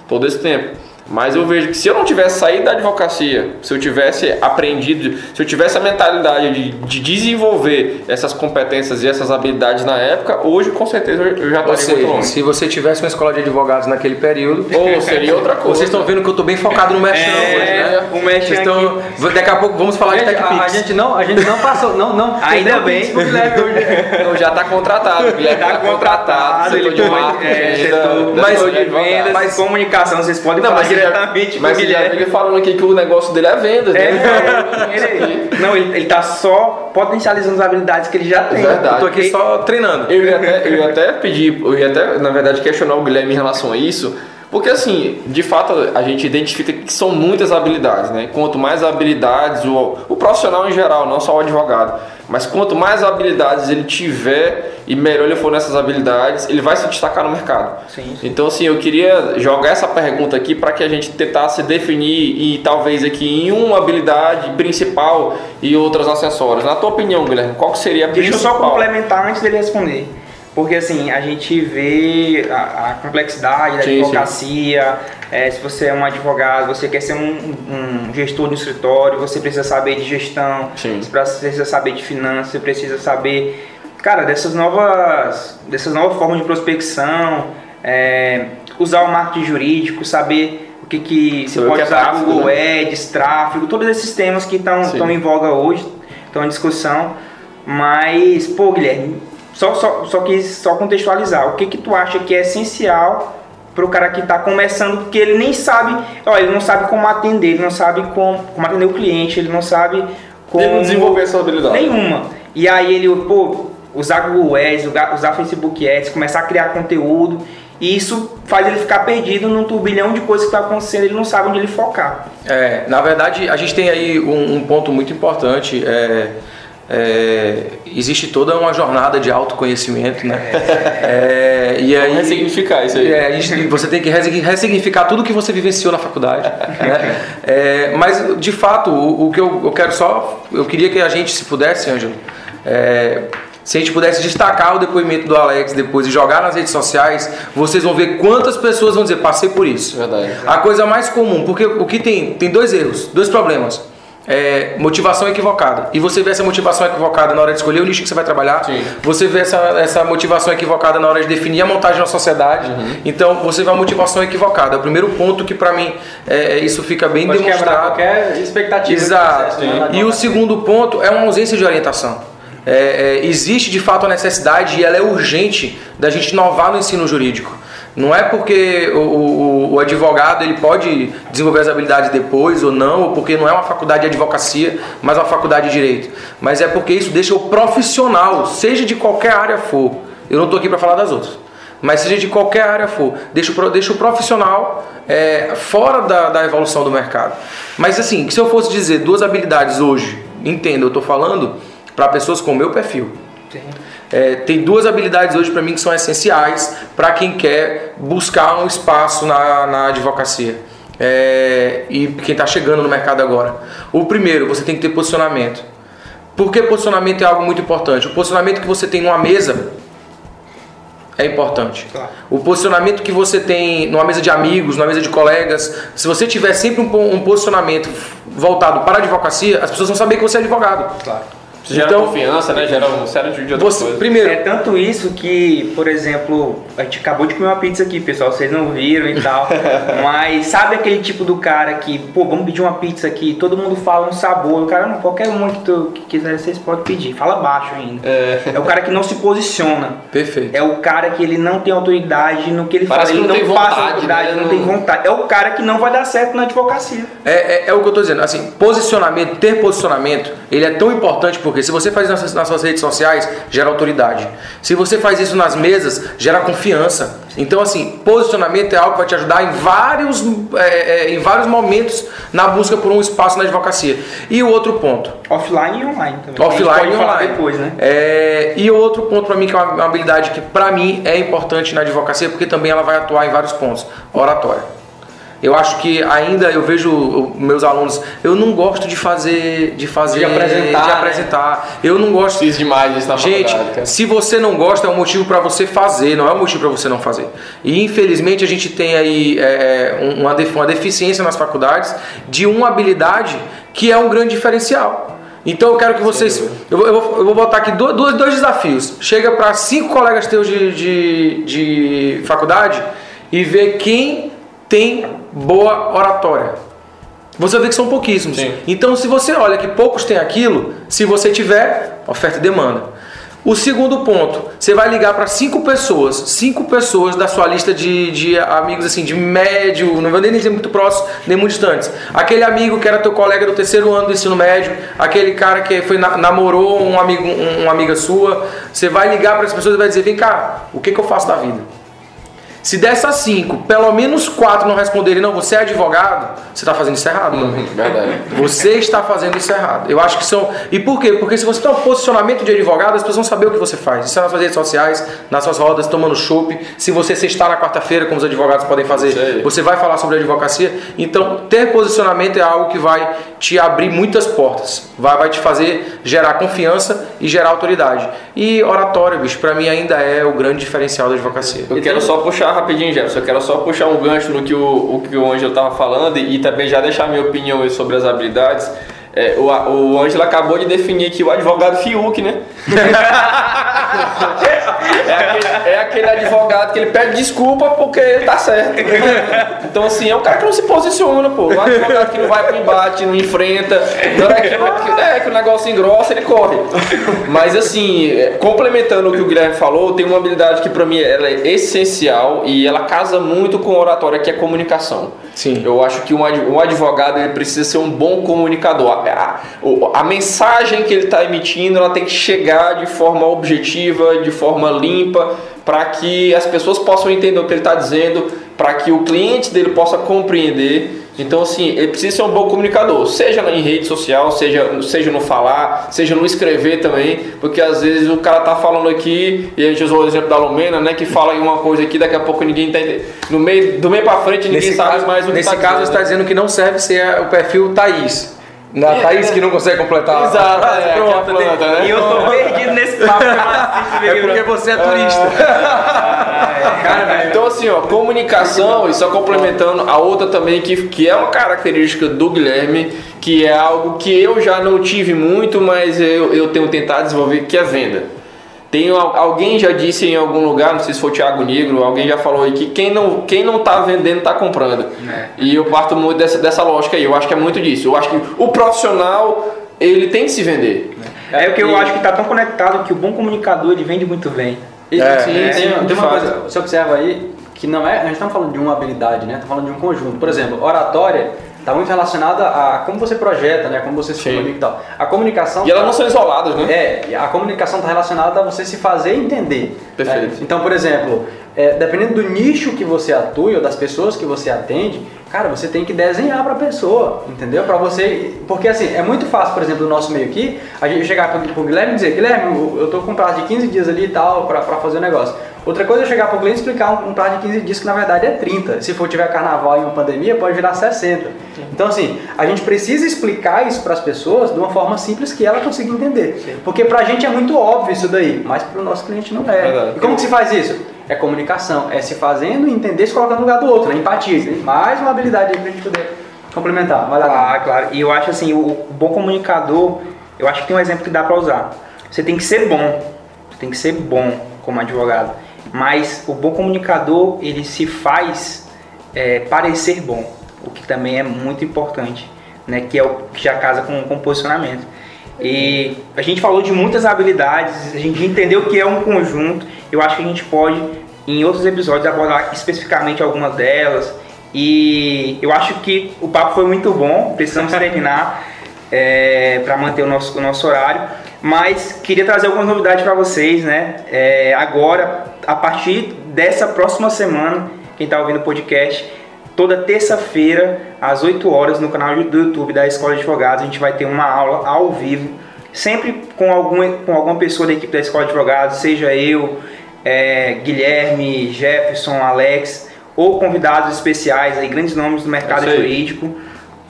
Todo esse tempo. Mas eu vejo que se eu não tivesse saído da advocacia, se eu tivesse aprendido, se eu tivesse a mentalidade de, de desenvolver essas competências e essas habilidades na época, hoje com certeza eu já estaria muito longe. se você tivesse uma escola de advogados naquele período, Ou seria outra coisa. vocês estão vendo que eu estou bem focado no Mechan É, hoje, né? o Vocês estão- Daqui a pouco vamos falar Gente, de a, a TechPix. gente não, a gente não passou, não, não. Ainda bem. Então já está contratado. O Guilherme Tá contratado, setor de marketing, é, setor, mas de da- vendas, mas- comunicação, vocês podem Não, falar já- diretamente Mas Guilherme. vive falando aqui que o negócio dele é venda, É, né? ele, não, ele, ele tá só potencializando as habilidades que ele já tem. Verdade. Eu tô aqui só treinando. Eu ia até, eu ia até pedir, eu ia até, na verdade, questionar o Guilherme em relação a isso, porque assim, de fato, a gente identifica que são muitas habilidades, né? Quanto mais habilidades, o, o profissional em geral, não só o advogado, mas quanto mais habilidades ele tiver e melhor ele for nessas habilidades, ele vai se destacar no mercado. Sim. Então, assim, eu queria jogar essa pergunta aqui para que a gente tentasse definir e talvez aqui em uma habilidade principal e outras acessórias. Na tua opinião, Guilherme, qual seria a Deixa eu principal? só complementar antes dele responder. Porque assim, a gente vê a, a complexidade da Sim, sim. advocacia. é, se você é um advogado, você quer ser um, um gestor de um escritório, você precisa saber de gestão, Sim. você precisa saber de finanças, você precisa saber, cara, dessas novas, dessas novas formas de prospecção, é, usar o marketing jurídico, saber o que, que você o pode que é usar tráfego, Google né? Ads, tráfego, todos esses temas que estão Sim. em voga hoje, estão em discussão. Mas, pô, Guilherme, só, só, só só contextualizar. O que que tu acha que é essencial para o cara que está começando, porque ele nem sabe, ó, ele não sabe como atender, ele não sabe como, como atender o cliente, ele não sabe como... Ele não desenvolver essa habilidade. Nenhuma. E aí ele, pô, usar Google Ads, usar usar Facebook Ads, começar a criar conteúdo, e isso faz ele ficar perdido num turbilhão de coisas que está acontecendo, ele não sabe onde ele focar. É, na verdade, a gente tem aí um, um ponto muito importante. é, é, existe toda uma jornada de autoconhecimento, né? É, e aí, ressignificar isso aí. É, gente- você tem que ressigni- ressignificar tudo que você vivenciou na faculdade. né? É, mas, de fato, o, o que eu, eu quero só. Eu queria que a gente, se pudesse, Ângelo, é, se a gente pudesse destacar o depoimento do Alex depois e jogar nas redes sociais, vocês vão ver quantas pessoas vão dizer: passei por isso. Verdade. A coisa mais comum, porque o que tem? Tem dois erros, dois problemas. É, motivação equivocada. E você vê essa motivação equivocada na hora de escolher o nicho que você vai trabalhar. Sim. Você vê essa, essa motivação equivocada na hora de definir a montagem da sociedade. Uhum. Então você vê a motivação equivocada. É o primeiro ponto que para mim é, isso fica bem Pode demonstrado. qualquer expectativa. Exato. processo, né? E o segundo ponto é uma ausência de orientação. É, é, existe de fato a necessidade e ela é urgente da gente inovar no ensino jurídico. Não é porque o, o, o advogado ele pode desenvolver as habilidades depois ou não, ou porque não é uma faculdade de advocacia, mas uma faculdade de direito. Mas é porque isso deixa o profissional, seja de qualquer área for. Eu não estou aqui para falar das outras. Mas seja de qualquer área for, deixa o, deixa o profissional é, fora da, da evolução do mercado. Mas assim, se eu fosse dizer duas habilidades hoje, entenda, eu estou falando para pessoas com o meu perfil. É, tem duas habilidades hoje para mim que são essenciais para quem quer buscar um espaço na, na advocacia. É, e quem está chegando no mercado agora. O primeiro, você tem que ter posicionamento. Por que posicionamento é algo muito importante? O posicionamento que você tem numa mesa é importante. Claro. O posicionamento que você tem numa mesa de amigos, numa mesa de colegas, se você tiver sempre um, um posicionamento voltado para a advocacia, as pessoas vão saber que você é advogado. Claro. Gera Então- confiança, né? Gera um sério de outras Você, coisas. primeiro, É tanto isso que, por exemplo, a gente acabou de comer uma pizza aqui, pessoal, vocês não viram e tal. mas sabe aquele tipo do cara que, pô, vamos pedir uma pizza aqui, todo mundo fala um sabor, o cara, não, qualquer uma que tu que quiser, vocês podem pedir, fala baixo ainda. É. É o cara que não se posiciona. perfeito. É o cara que ele não tem autoridade no que ele Parece fala, que ele não não, tem passa vontade, autoridade, né? não Não- tem vontade. É o cara que não vai dar certo na advocacia. É, é, é o que eu estou dizendo. Assim, posicionamento, ter posicionamento, ele é tão importante porque se você faz isso nas, suas redes sociais, gera autoridade. Se você faz isso nas mesas, gera confiança. Então, assim, posicionamento é algo que vai te ajudar em vários, é, é, em vários momentos na busca por um espaço na advocacia. E o outro ponto, Offline e online também. Offline e online. depois, né? É, e o outro ponto para mim que é uma, uma habilidade que para mim é importante na advocacia porque também ela vai atuar em vários pontos. Oratória. Eu acho que ainda eu vejo meus alunos, eu não gosto de fazer de fazer De apresentar, de né? apresentar. Eu não gosto Fiz demais isso na Gente, se você não gosta, é um motivo para você fazer, não é um motivo para você não fazer. E infelizmente a gente tem aí é, um- uma, uma deficiência nas faculdades de uma habilidade que é um grande diferencial. Então eu quero que vocês. Eu vou, eu vou- eu vou botar aqui do- dois, dois desafios. Chega para cinco colegas teus de, de, de faculdade e vê quem tem boa oratória. Você vê que são pouquíssimos. Sim. Então, se você olha que poucos têm aquilo, se você tiver, oferta e demanda. O segundo ponto, você vai ligar para cinco pessoas, cinco pessoas da sua lista de, de amigos assim, de médio, não vou nem dizer muito próximos, nem muito distantes. Aquele amigo que era teu colega do terceiro ano do ensino médio, aquele cara que foi na- namorou um amigo, um- uma amiga sua, você vai ligar para as pessoas e vai dizer, vem cá, o que, que eu faço da vida? Se dessas cinco, pelo menos quatro não responderem, não, você é advogado, você está fazendo isso errado. Verdade. Você está fazendo isso errado. Eu acho que são. E por quê? Porque se você tem um posicionamento de advogado, as pessoas vão saber o que você faz. Isso é nas suas redes sociais, nas suas rodas, tomando chopp. Se você se está na quarta-feira, como os advogados podem fazer, você vai falar sobre advocacia. Então, ter posicionamento é algo que vai te abrir muitas portas. Vai, vai te fazer gerar confiança e gerar autoridade. E oratória, bicho, pra mim ainda é o grande diferencial da advocacia. Eu quero só puxar rapidinho, Jefferson. Eu quero só puxar um gancho no que o, o, que o Ângelo estava falando e, e também já deixar minha opinião aí sobre as habilidades. É, o, o Ângelo acabou de definir aqui o advogado Fiuk, né? é, aquele, é aquele advogado que ele pede desculpa porque ele tá certo. Então, assim, é um cara que não se posiciona, pô. O advogado que não vai pro embate, não enfrenta. Na hora que, é, que o negócio engrossa, ele corre. Mas, assim, é, complementando o que o Guilherme falou, tem uma habilidade que pra mim ela é essencial e ela casa muito com oratória, que é comunicação. Sim. Eu acho que um ad- um advogado ele precisa ser um bom comunicador. A, a- a mensagem que ele está emitindo ela tem que chegar de forma objetiva, de forma limpa, para que as pessoas possam entender o que ele está dizendo, para que o cliente dele possa compreender. Então, assim, ele precisa ser um bom comunicador, seja em rede social, seja, seja no falar, seja no escrever também, porque às vezes o cara tá falando aqui, e a gente usou o exemplo da Lumena, né, que fala uma coisa aqui, daqui a pouco ninguém tá entendendo. No meio, do meio para frente ninguém Nesse sabe caso, mais o que nesse tá caso dizendo, está né? dizendo que não serve ser o perfil Thaís. Na Thaís que não consegue completar. Exato, é, pronto, planta, né? E eu tô perdido nesse papo que eu não assisto, É porque você é turista. Cara, então assim, ó, comunicação, e só complementando a outra também, que, que é uma característica do Guilherme, que é algo que eu já não tive muito, mas eu, eu tenho tentado desenvolver, que é venda. Tem, al- alguém já disse em algum lugar, não sei se foi o Thiago Negro, alguém já falou aí que quem não, quem não tá vendendo tá comprando. E eu parto muito dessa, dessa lógica aí, eu acho que é muito disso. Eu acho que o profissional, ele tem que se vender. É porque eu E- acho que tá tão conectado que o bom comunicador ele vende muito bem. E, É, sim, é, tem, tem uma coisa, você observa aí que não é, a gente está falando de uma habilidade, né? Estamos falando de um conjunto. Por exemplo, oratória está muito relacionada a como você projeta, né? Como você se Sim. comunica e tal. A comunicação E elas tá- não são isoladas, né? É, a comunicação está relacionada a você se fazer entender. Perfeito. né? Então, por exemplo, é, dependendo do nicho que você atua ou das pessoas que você atende, cara, você tem que desenhar para a pessoa, entendeu? Para você, porque assim é muito fácil, por exemplo, no nosso meio aqui, a gente chegar para o Guilherme e dizer, Guilherme, eu- tô com um prazo de 15 dias ali e tal para fazer o negócio. Outra coisa é chegar para o cliente e explicar um, um prazo de 15 dias que na verdade é 30. Se for tiver carnaval e uma pandemia, pode virar 60. Então, assim, a gente precisa explicar isso para as pessoas de uma forma simples que ela consiga entender. Porque para a gente é muito óbvio isso daí, mas para o nosso cliente não é. Verdade. E como que se faz isso? É comunicação, é se fazendo e entender, se colocando no lugar do outro, né? empatia. Mais uma habilidade aí para a gente poder complementar. Vai lá. Claro, claro. E eu acho assim, o, o bom comunicador, eu acho que tem um exemplo que dá pra usar. Você tem que ser bom. Você tem que ser bom como advogado. Mas o bom comunicador, ele se faz é, parecer bom. O que também é muito importante. Né? Que é o que já casa com, com posicionamento. E a gente falou de muitas habilidades, a gente entendeu que é um conjunto. Eu acho que a gente pode, em outros episódios, abordar especificamente algumas delas. E eu acho que o papo foi muito bom, precisamos terminar para manter o nosso, o nosso horário. Mas queria trazer algumas novidades para vocês, né? É, agora, a partir dessa próxima semana, quem está ouvindo o podcast, toda terça-feira, às 8 horas, no canal do YouTube da Escola de Advogados, a gente vai ter uma aula ao vivo, sempre com, algum, com alguma pessoa da equipe da Escola de Advogados, seja eu, é, Guilherme, Jefferson, Alex, ou convidados especiais, aí, grandes nomes do mercado É jurídico.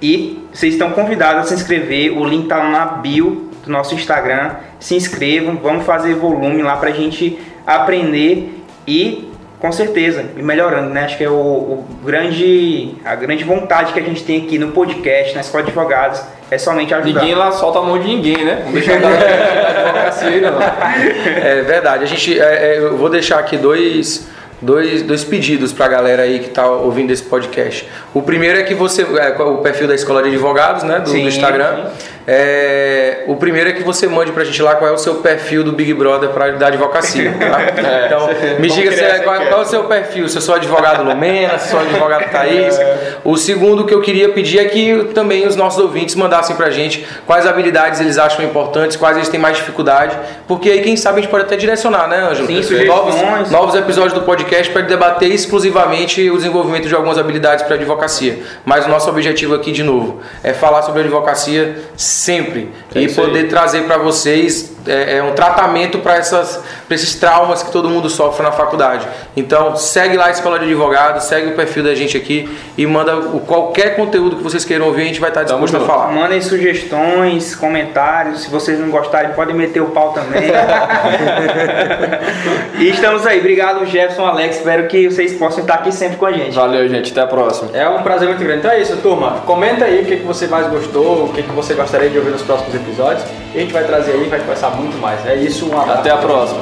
E vocês estão convidados a se inscrever, o link está na bio do nosso Instagram. Se inscrevam, vamos fazer volume lá para a gente aprender e com certeza ir melhorando, né? Acho que é o, o grande, a grande vontade que a gente tem aqui no podcast, na Escola de Advogados, é somente ajudar. Ninguém lá solta a mão de ninguém, né? Não deixa advocacia não. É verdade. A gente, é, é, eu vou deixar aqui dois, dois, dois pedidos para a galera aí que está ouvindo esse podcast. O primeiro é que você, é, o perfil da Escola de Advogados, né, do, Sim, do Instagram. É, o primeiro é que você mande para a gente lá qual é o seu perfil do Big Brother para da advocacia. Tá? É, então, me diga se é- qual, qual é o seu perfil. Se eu sou advogado Lumena, se eu sou advogado Thaís. O segundo que eu queria pedir é que também os nossos ouvintes mandassem pra gente quais habilidades eles acham importantes, quais eles têm mais dificuldade, porque aí quem sabe a gente pode até direcionar, né, Ângelo? Sim, novos, novos episódios do podcast para debater exclusivamente o desenvolvimento de algumas habilidades para advocacia. Mas o nosso objetivo aqui, de novo, é falar sobre advocacia sempre É e isso aí. poder trazer para vocês é, é, um tratamento para esses traumas que todo mundo sofre na faculdade. Então, segue lá a Escola de Advogados, segue o perfil da gente aqui e manda o, qualquer conteúdo que vocês queiram ouvir, a gente vai estar Tamo disposto a junto. falar. Mandem sugestões, comentários. Se vocês não gostarem, podem meter o pau também. e estamos aí. Obrigado, Jefferson, Alex. Espero que vocês possam estar aqui sempre com a gente. Valeu, gente. Até a próxima. É um prazer muito grande. Então é isso, turma. Comenta aí o que, que você mais gostou, o que, que você gostaria de ouvir nos próximos episódios. E a gente vai trazer aí, vai conversar muito mais. É isso, um abraço. Até a próxima.